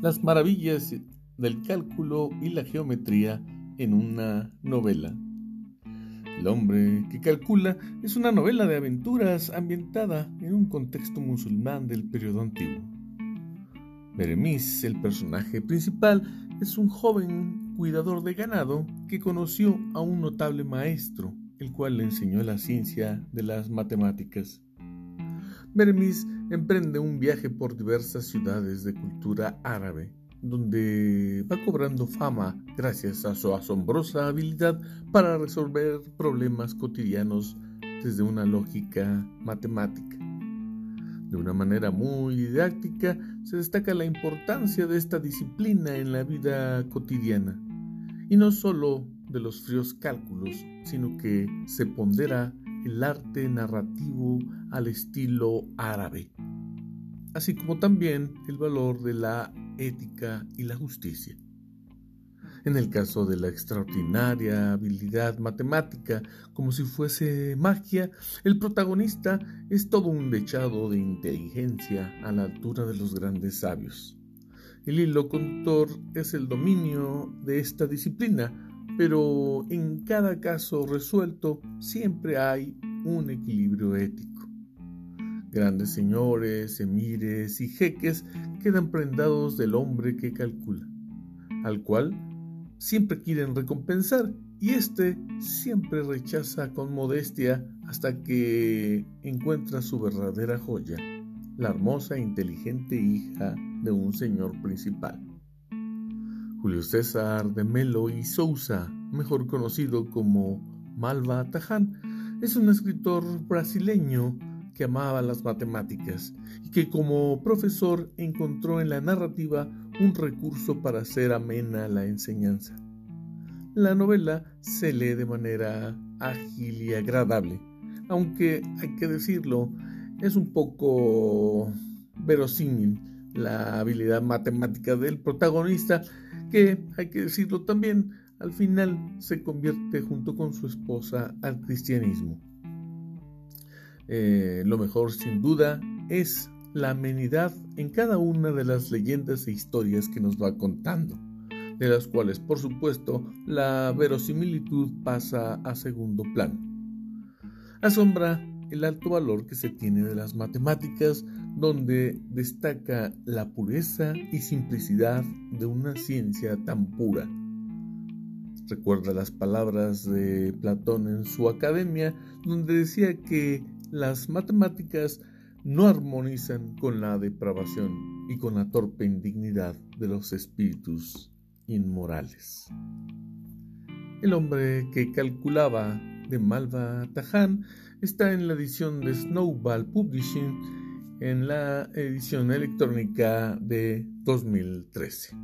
las maravillas del cálculo y la geometría en una novela. El hombre que calcula es una novela de aventuras ambientada en un contexto musulmán del periodo antiguo. Beremis, el personaje principal, es un joven cuidador de ganado que conoció a un notable maestro, el cual le enseñó la ciencia de las matemáticas. Beremis emprende un viaje por diversas ciudades de cultura árabe, donde va cobrando fama gracias a su asombrosa habilidad para resolver problemas cotidianos desde una lógica matemática. De una manera muy didáctica se destaca la importancia de esta disciplina en la vida cotidiana, y no solo de los fríos cálculos, sino que se pondera el arte narrativo al estilo árabe, así como también el valor de la ética y la justicia. En el caso de la extraordinaria habilidad matemática, como si fuese magia, el protagonista es todo un dechado de inteligencia a la altura de los grandes sabios. El hilo conductor es el dominio de esta disciplina, pero en cada caso resuelto siempre hay un equilibrio ético. Grandes señores, emires y jeques quedan prendados del hombre que calcula, al cual siempre quieren recompensar y éste siempre rechaza con modestia hasta que encuentra su verdadera joya, la hermosa e inteligente hija de un señor principal. Julio César de Melo y Sousa, mejor conocido como Malva Taján, es un escritor brasileño que amaba las matemáticas y que como profesor encontró en la narrativa un recurso para hacer amena la enseñanza. La novela se lee de manera ágil y agradable, aunque hay que decirlo, es un poco verosímil la habilidad matemática del protagonista que, hay que decirlo también, al final se convierte junto con su esposa al cristianismo. Eh, lo mejor sin duda es la amenidad en cada una de las leyendas e historias que nos va contando, de las cuales por supuesto la verosimilitud pasa a segundo plano. Asombra el alto valor que se tiene de las matemáticas donde destaca la pureza y simplicidad de una ciencia tan pura. Recuerda las palabras de Platón en su academia, donde decía que las matemáticas no armonizan con la depravación y con la torpe indignidad de los espíritus inmorales. El hombre que calculaba de Malva Taján está en la edición de Snowball Publishing en la edición electrónica de 2013.